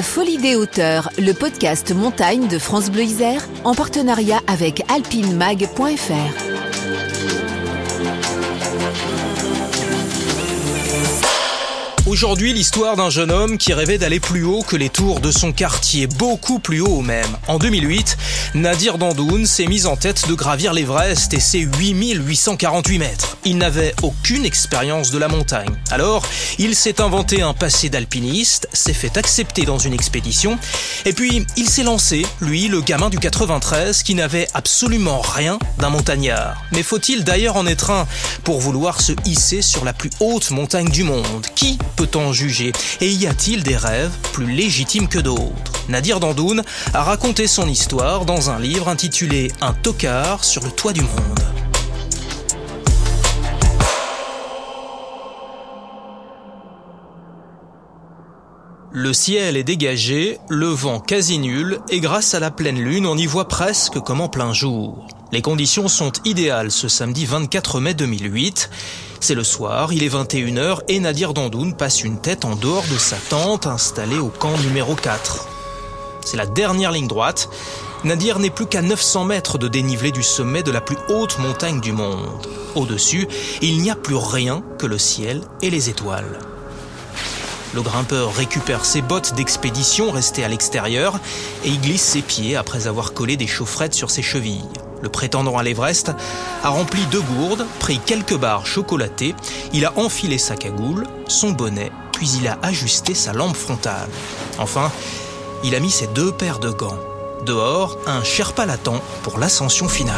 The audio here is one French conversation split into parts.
La Folie des hauteurs, le podcast montagne de France Bleu Isère, en partenariat avec alpinemag.fr. Aujourd'hui, l'histoire d'un jeune homme qui rêvait d'aller plus haut que les tours de son quartier, beaucoup plus haut même. En 2008, Nadir Dandoun s'est mis en tête de gravir l'Everest et ses 8848 mètres. Il n'avait aucune expérience de la montagne. Alors, il s'est inventé un passé d'alpiniste, s'est fait accepter dans une expédition, et puis il s'est lancé, lui, le gamin du 93, qui n'avait absolument rien d'un montagnard. Mais faut-il d'ailleurs en être un pour vouloir se hisser sur la plus haute montagne du monde? Qui peut-on juger? Et y a-t-il des rêves plus légitimes que d'autres? Nadir Dandoun a raconté son histoire dans un livre intitulé Un tocard sur le toit du monde. Le ciel est dégagé, le vent quasi nul, et grâce à la pleine lune, on y voit presque comme en plein jour. Les conditions sont idéales ce samedi 24 mai 2008. C'est le soir, il est 21h et Nadir Dandoun passe une tête en dehors de sa tente installée au camp numéro 4. C'est la dernière ligne droite. Nadir n'est plus qu'à 900 mètres de dénivelé du sommet de la plus haute montagne du monde. Au-dessus, il n'y a plus rien que le ciel et les étoiles. Le grimpeur récupère ses bottes d'expédition restées à l'extérieur et y glisse ses pieds après avoir collé des chaufferettes sur ses chevilles. Le prétendant à l'Everest a rempli deux gourdes, pris quelques barres chocolatées, il a enfilé sa cagoule, son bonnet, puis il a ajusté sa lampe frontale. Enfin, il a mis ses deux paires de gants. Dehors, un Sherpa l'attend pour l'ascension finale.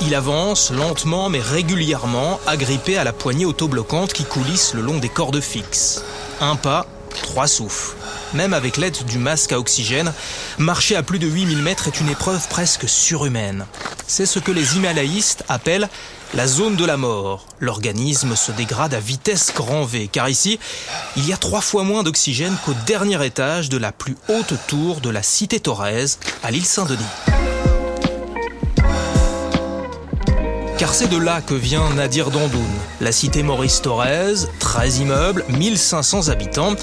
Il avance lentement mais régulièrement, agrippé à la poignée autobloquante qui coulisse le long des cordes fixes. Un pas, trois souffles. Même avec l'aide du masque à oxygène, marcher à plus de 8000 mètres est une épreuve presque surhumaine. C'est ce que les himalayistes appellent la zone de la mort. L'organisme se dégrade à vitesse grand V, car ici, il y a trois fois moins d'oxygène qu'au dernier étage de la plus haute tour de la cité Thorez, à l'île Saint-Denis. Car c'est de là que vient Nadir Dandoun, la cité Maurice Thorez, 13 immeubles, 1500 habitants.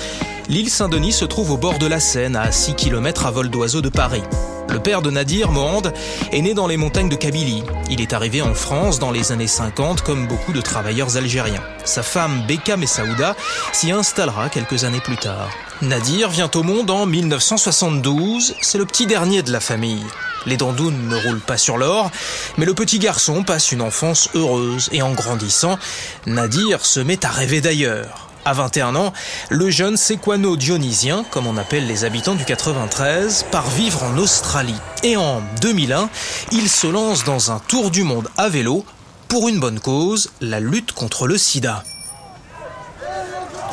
L'île Saint-Denis se trouve au bord de la Seine, à 6 km à vol d'oiseau de Paris. Le père de Nadir, Mohand, est né dans les montagnes de Kabylie. Il est arrivé en France dans les années 50 comme beaucoup de travailleurs algériens. Sa femme, Beka Messaouda, s'y installera quelques années plus tard. Nadir vient au monde en 1972, c'est le petit dernier de la famille. Les dandounes ne roulent pas sur l'or, mais le petit garçon passe une enfance heureuse et en grandissant, Nadir se met à rêver d'ailleurs. À 21 ans, le jeune séquano-dionysien, comme on appelle les habitants du 93, part vivre en Australie. Et en 2001, il se lance dans un tour du monde à vélo pour une bonne cause, la lutte contre le sida.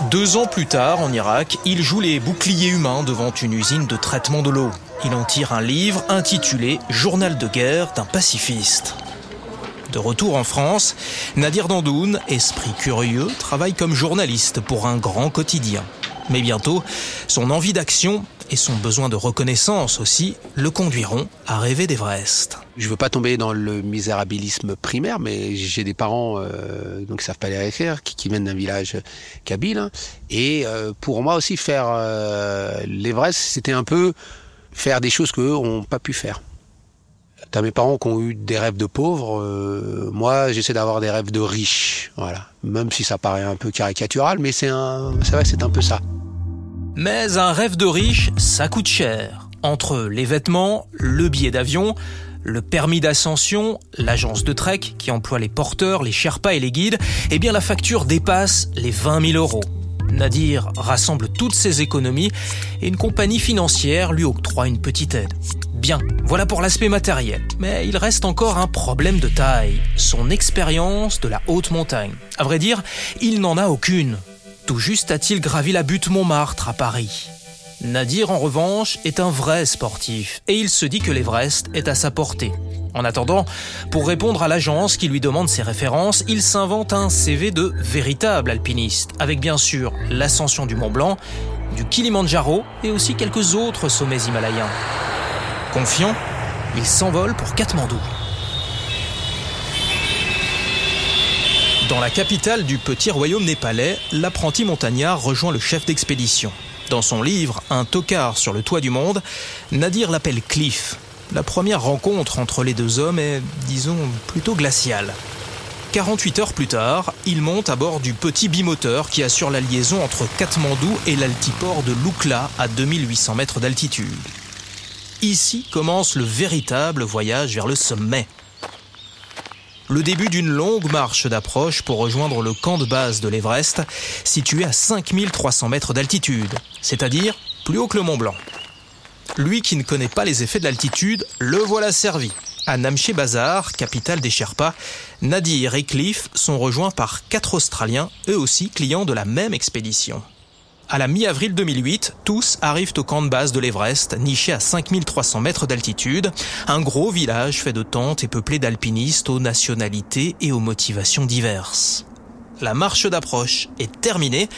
Deux ans plus tard, en Irak, il joue les boucliers humains devant une usine de traitement de l'eau. Il en tire un livre intitulé Journal de guerre d'un pacifiste. De retour en France, Nadir Dandoun, esprit curieux, travaille comme journaliste pour un grand quotidien. Mais bientôt, son envie d'action et son besoin de reconnaissance aussi le conduiront à rêver d'Everest. Je veux pas tomber dans le misérabilisme primaire, mais j'ai des parents euh, donc savent pas les écrire, qui, qui viennent d'un village kabyle, hein. et euh, pour moi aussi faire euh, l'Everest, c'était un peu faire des choses qu'eux n'ont pas pu faire. T'as mes parents qui ont eu des rêves de pauvres. Euh, moi, j'essaie d'avoir des rêves de riches. Voilà. Même si ça paraît un peu caricatural, mais c'est un, c'est vrai, c'est un peu ça. Mais un rêve de riche, ça coûte cher. Entre les vêtements, le billet d'avion, le permis d'ascension, l'agence de trek qui emploie les porteurs, les sherpas et les guides, eh bien la facture dépasse les 20 000 euros. Nadir rassemble toutes ses économies et une compagnie financière lui octroie une petite aide. Bien, voilà pour l'aspect matériel. Mais il reste encore un problème de taille, son expérience de la haute montagne. À vrai dire, il n'en a aucune. Tout juste a-t-il gravi la butte Montmartre à Paris. Nadir, en revanche, est un vrai sportif et il se dit que l'Everest est à sa portée. En attendant, pour répondre à l'agence qui lui demande ses références, il s'invente un CV de véritable alpiniste, avec bien sûr l'ascension du Mont Blanc, du Kilimandjaro et aussi quelques autres sommets himalayens. Confiant, il s'envole pour Katmandou. Dans la capitale du petit royaume népalais, l'apprenti montagnard rejoint le chef d'expédition. Dans son livre Un tocard sur le toit du monde, Nadir l'appelle Cliff. La première rencontre entre les deux hommes est, disons, plutôt glaciale. 48 heures plus tard, il monte à bord du petit bimoteur qui assure la liaison entre Katmandou et l'altiport de Lukla à 2800 mètres d'altitude. Ici commence le véritable voyage vers le sommet. Le début d'une longue marche d'approche pour rejoindre le camp de base de l'Everest, situé à 5300 mètres d'altitude, c'est-à-dire plus haut que le Mont Blanc. Lui qui ne connaît pas les effets de l'altitude, le voilà servi. À Namche Bazar, capitale des Sherpas, Nadir et Cliff sont rejoints par quatre Australiens, eux aussi clients de la même expédition. À la mi-avril 2008, tous arrivent au camp de base de l'Everest, niché à 5300 mètres d'altitude, un gros village fait de tentes et peuplé d'alpinistes aux nationalités et aux motivations diverses. La marche d'approche est terminée,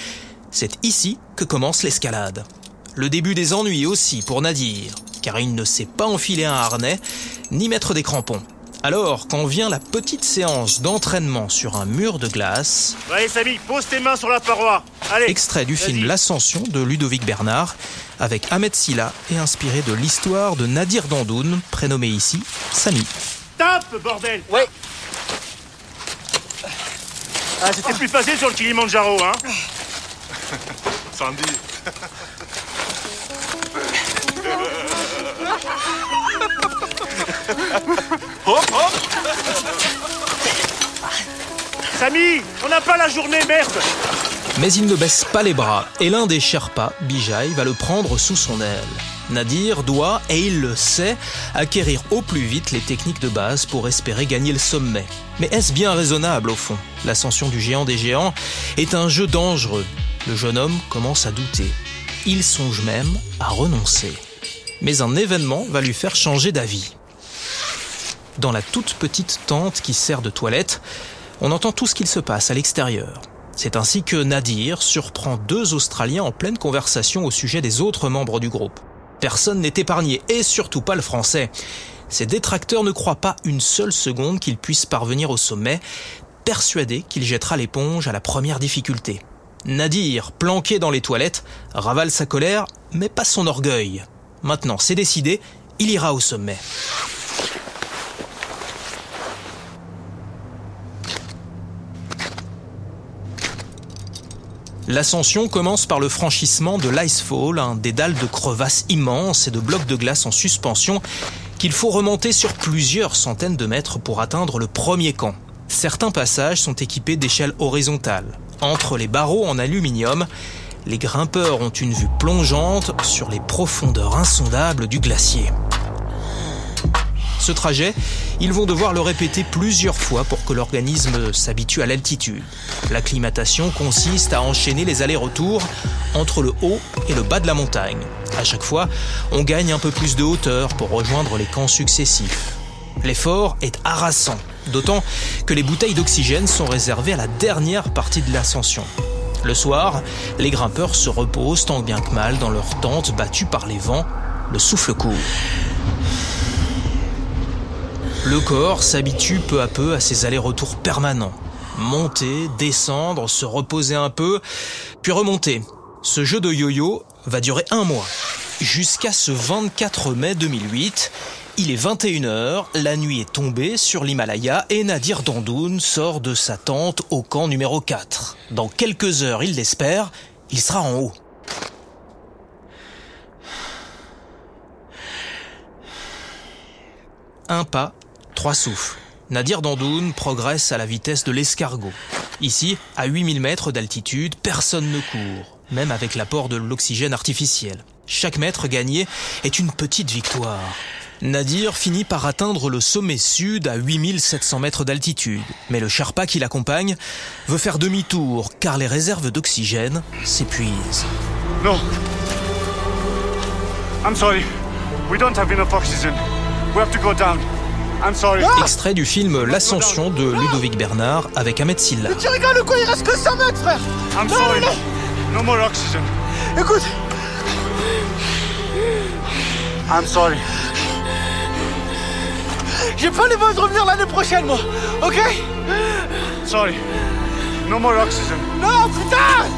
c'est ici que commence l'escalade. Le début des ennuis aussi pour Nadir, car il ne sait pas enfiler un harnais ni mettre des crampons. Alors, quand vient la petite séance d'entraînement sur un mur de glace... Allez Samy, pose tes mains sur la paroi. Allez. Extrait du film L'Ascension de Ludovic Bernard, avec Ahmed Silla et inspiré de l'histoire de Nadir Dandoun, prénommé ici Samy. Tape, bordel Ouais. Ah, c'était plus facile sur le Kilimanjaro, hein Sandy. Samy, on n'a pas la journée, merde Mais il ne baisse pas les bras, et l'un des Sherpas, Bijay, va le prendre sous son aile. Nadir doit, et il le sait, acquérir au plus vite les techniques de base pour espérer gagner le sommet. Mais est-ce bien raisonnable au fond? L'ascension du géant des géants est un jeu dangereux. Le jeune homme commence à douter. Il songe même à renoncer. Mais un événement va lui faire changer d'avis. Dans la toute petite tente qui sert de toilette, on entend tout ce qu'il se passe à l'extérieur. C'est ainsi que Nadir surprend deux Australiens en pleine conversation au sujet des autres membres du groupe. Personne n'est épargné, et surtout pas le français. Ses détracteurs ne croient pas une seule seconde qu'il puisse parvenir au sommet, persuadés qu'il jettera l'éponge à la première difficulté. Nadir, planqué dans les toilettes, ravale sa colère, mais pas son orgueil. Maintenant, c'est décidé, il ira au sommet. L'ascension commence par le franchissement de l'Icefall, un dédale de crevasses immenses et de blocs de glace en suspension qu'il faut remonter sur plusieurs centaines de mètres pour atteindre le premier camp. Certains passages sont équipés d'échelles horizontales. Entre les barreaux en aluminium, les grimpeurs ont une vue plongeante sur les profondeurs insondables du glacier. Ce trajet, ils vont devoir le répéter plusieurs fois pour que l'organisme s'habitue à l'altitude. L'acclimatation consiste à enchaîner les allers-retours entre le haut et le bas de la montagne. À chaque fois, on gagne un peu plus de hauteur pour rejoindre les camps successifs. L'effort est harassant, d'autant que les bouteilles d'oxygène sont réservées à la dernière partie de l'ascension. Le soir, les grimpeurs se reposent tant bien que mal dans leur tente battue par les vents, le souffle court. Le corps s'habitue peu à peu à ces allers-retours permanents. Monter, descendre, se reposer un peu, puis remonter. Ce jeu de yo-yo va durer un mois. Jusqu'à ce 24 mai 2008, il est 21h, la nuit est tombée sur l'Himalaya et Nadir Dandoun sort de sa tente au camp numéro 4. Dans quelques heures, il l'espère, il sera en haut. Un pas, trois souffles. Nadir Dandoun progresse à la vitesse de l'escargot. Ici, à 8000 mètres d'altitude, personne ne court, même avec l'apport de l'oxygène artificiel. Chaque mètre gagné est une petite victoire. Nadir finit par atteindre le sommet sud à 8700 mètres d'altitude. Mais le Sherpa qui l'accompagne veut faire demi-tour car les réserves d'oxygène s'épuisent. No. I'm sorry. We don't have enough oxygen. We have to go down. I'm sorry. Extrait du film L'Ascension de Ludovic Bernard avec Ahmed Silla. Tu rigoles ou quoi? Il reste que 100 mètres, frère I'm Non, sorry. non, No more oxygen. Écoute, I'm sorry. J'ai pas les moyens de revenir l'année prochaine, moi. Ok? Sorry. No more oxygen. Non, putain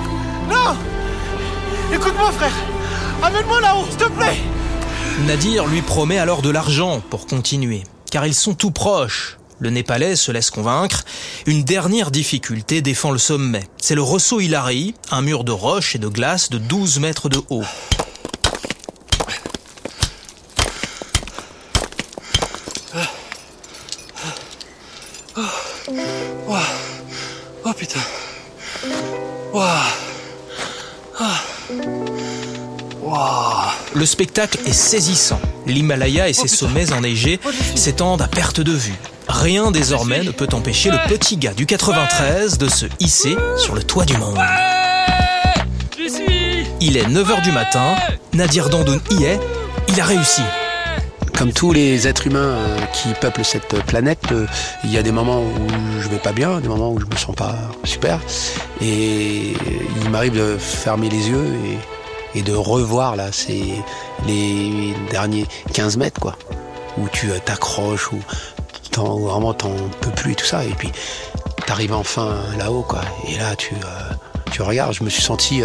Non Écoute-moi, frère Amène-moi là-haut, s'il te plaît Nadir lui promet alors de l'argent pour continuer, car ils sont tout proches. Le Népalais se laisse convaincre. Une dernière difficulté défend le sommet. C'est le Rosso Hilary, un mur de roche et de glace de 12 mètres de haut. Oh putain. Waouh. Le spectacle est saisissant. L'Himalaya et ses sommets enneigés s'étendent à perte de vue. Rien désormais ne peut empêcher le petit gars du 93 de se hisser sur le toit du monde. Il est 9h du matin, Nadir Dandoun y est, il a réussi. Comme tous les êtres humains euh, qui peuplent cette planète, euh, il y a des moments où je vais pas bien, des moments où je me sens pas super. Et il m'arrive de fermer les yeux et, de revoir là, c'est les derniers 15 mètres quoi, où tu euh, t'accroches, où, où vraiment t'en peux plus et tout ça. Et puis t'arrives enfin là-haut quoi. Et là tu, tu regardes, je me suis senti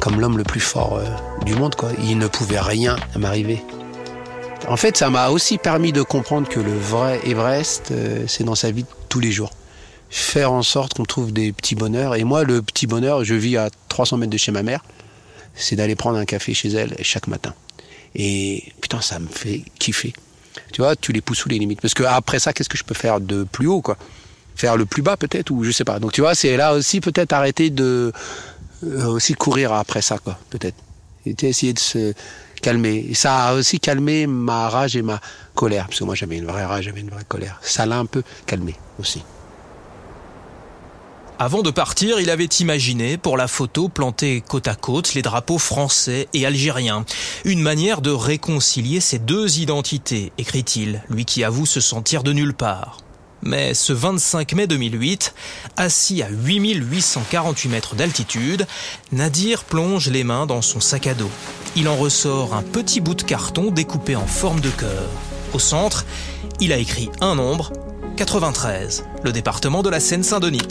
comme l'homme le plus fort du monde quoi. Il ne pouvait rien m'arriver. En fait, ça m'a aussi permis de comprendre que le vrai Everest, euh, c'est dans sa vie de tous les jours. Faire en sorte qu'on trouve des petits bonheurs. Et moi, le petit bonheur, je vis à 300 mètres de chez ma mère, c'est d'aller prendre un café chez elle chaque matin. Et putain, ça me fait kiffer. Tu vois, tu les pousses sous les limites. Parce que après ça, qu'est-ce que je peux faire de plus haut, quoi? Faire le plus bas peut-être, ou je sais pas. Donc tu vois, c'est là aussi peut-être arrêter de euh, aussi courir après ça, quoi, peut-être. Et essayer de se calmer. Ça a aussi calmé ma rage et ma colère, parce que moi j'avais une vraie rage, j'avais une vraie colère. Ça l'a un peu calmé aussi. Avant de partir, il avait imaginé pour la photo planter côte à côte les drapeaux français et algériens. Une manière de réconcilier ces deux identités, écrit-il, lui qui avoue se sentir de nulle part. Mais ce 25 mai 2008, assis à 8848 mètres d'altitude, Nadir plonge les mains dans son sac à dos. Il en ressort un petit bout de carton découpé en forme de cœur. Au centre, il a écrit un nombre, 93, le département de la Seine-Saint-Denis.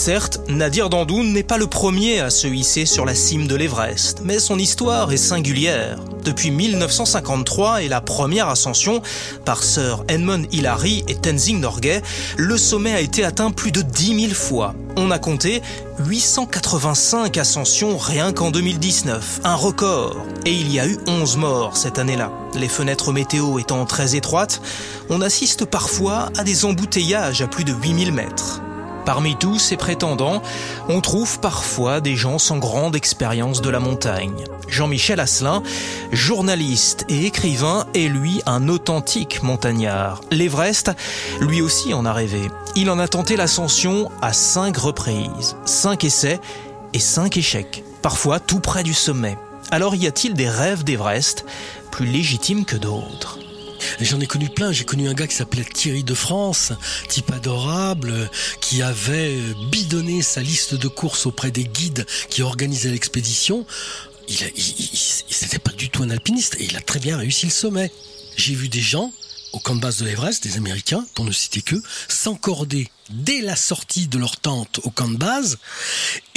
Certes, Nadir Dandoun n'est pas le premier à se hisser sur la cime de l'Everest, mais son histoire est singulière. Depuis 1953 et la première ascension par Sir Edmund Hillary et Tenzing Norgay, le sommet a été atteint plus de 10 000 fois. On a compté 885 ascensions rien qu'en 2019, un record. Et il y a eu 11 morts cette année-là. Les fenêtres météo étant très étroites, on assiste parfois à des embouteillages à plus de 8000 mètres. Parmi tous ces prétendants, on trouve parfois des gens sans grande expérience de la montagne. Jean-Michel Asselin, journaliste et écrivain, est lui un authentique montagnard. L'Everest, lui aussi en a rêvé. Il en a tenté l'ascension à cinq reprises, cinq essais et cinq échecs, parfois tout près du sommet. Alors y a-t-il des rêves d'Everest plus légitimes que d'autres? J'en ai connu plein. J'ai connu un gars qui s'appelait Thierry de France, type adorable, qui avait euh, bidonné sa liste de courses auprès des guides qui organisaient l'expédition. Il, c'était pas du tout un alpiniste et il a très bien réussi le sommet. J'ai vu des gens au camp de base de l'Everest, des Américains, pour ne citer que, s'encorder dès la sortie de leur tente au camp de base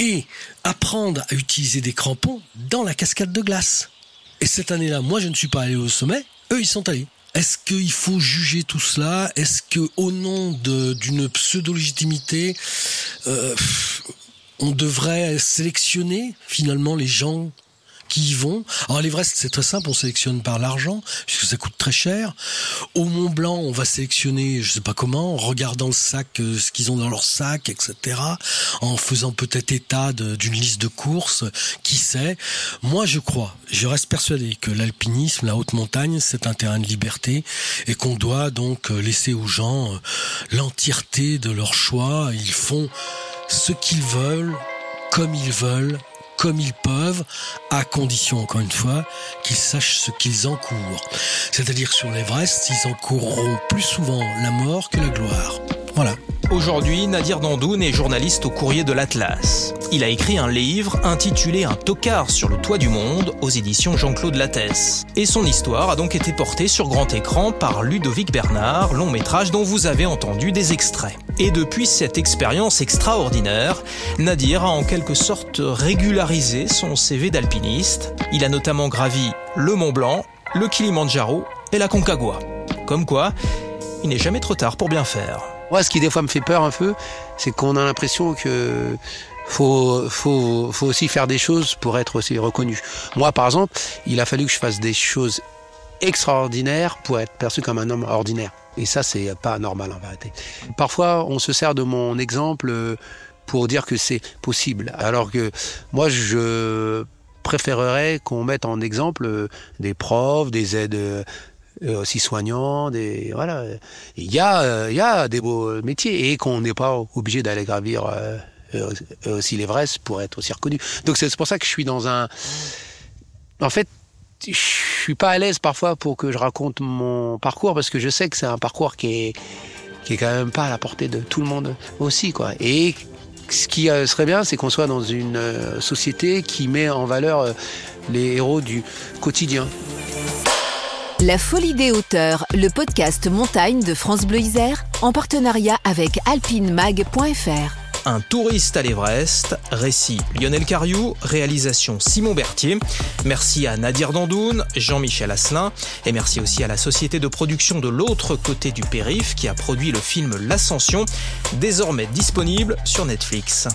et apprendre à utiliser des crampons dans la cascade de glace. Et cette année-là, moi, je ne suis pas allé au sommet. Eux, ils sont allés. Est-ce qu'il faut juger tout cela? Est-ce que, au nom d'une pseudo-légitimité, euh, on devrait sélectionner finalement les gens qui y vont Alors l'Everest, c'est très simple, on sélectionne par l'argent, puisque ça coûte très cher. Au Mont Blanc, on va sélectionner, je sais pas comment, en regardant le sac, euh, ce qu'ils ont dans leur sac, etc. En faisant peut-être état d'une liste de courses, qui sait. Moi, je crois, je reste persuadé que l'alpinisme, la haute montagne, c'est un terrain de liberté et qu'on doit donc euh, laisser aux gens euh, l'entièreté de leur choix. Ils font ce qu'ils veulent, comme ils veulent, comme ils peuvent, à condition, encore une fois, qu'ils sachent ce qu'ils encourent. C'est-à-dire sur l'Everest, ils encourront plus souvent la mort que la gloire. Voilà. Aujourd'hui, Nadir Dandoun est journaliste au courrier de l'Atlas. Il a écrit un livre intitulé Un tocard sur le toit du monde aux éditions Jean-Claude Lattès. Et son histoire a donc été portée sur grand écran par Ludovic Bernard, long métrage dont vous avez entendu des extraits. Et depuis cette expérience extraordinaire, Nadir a en quelque sorte régularisé son CV d'alpiniste. Il a notamment gravi le Mont Blanc, le Kilimandjaro et la Concagua. Comme quoi, il n'est jamais trop tard pour bien faire. Moi, ce qui des fois me fait peur un peu, c'est qu'on a l'impression que faut, faut, aussi faire des choses pour être aussi reconnu. Moi, par exemple, il a fallu que je fasse des choses extraordinaires pour être perçu comme un homme ordinaire. Et ça, c'est pas normal en vérité. Parfois, on se sert de mon exemple pour dire que c'est possible. Alors que moi, je préférerais qu'on mette en exemple des profs, des aides euh, aussi soignants, des voilà. Il y a euh, il y a des beaux métiers et qu'on n'est pas obligé d'aller gravir euh, aussi l'Everest pour être aussi reconnu. Donc c'est pour ça que je suis dans un en fait je suis pas à l'aise parfois pour que je raconte mon parcours parce que je sais que c'est un parcours qui est qui est quand même pas à la portée de tout le monde aussi quoi. Et ce qui serait bien, c'est qu'on soit dans une société qui met en valeur les héros du quotidien. La Folie des hauteurs, le podcast montagne de France Bleu Isère, en partenariat avec alpinemag.fr. Un touriste à l'Everest, récit Lionel Cariou, réalisation Simon Berthier. Merci à Nadir Dandoun, Jean-Michel Asselin et merci aussi à la société de production de l'autre côté du périph qui a produit le film L'Ascension, désormais disponible sur Netflix.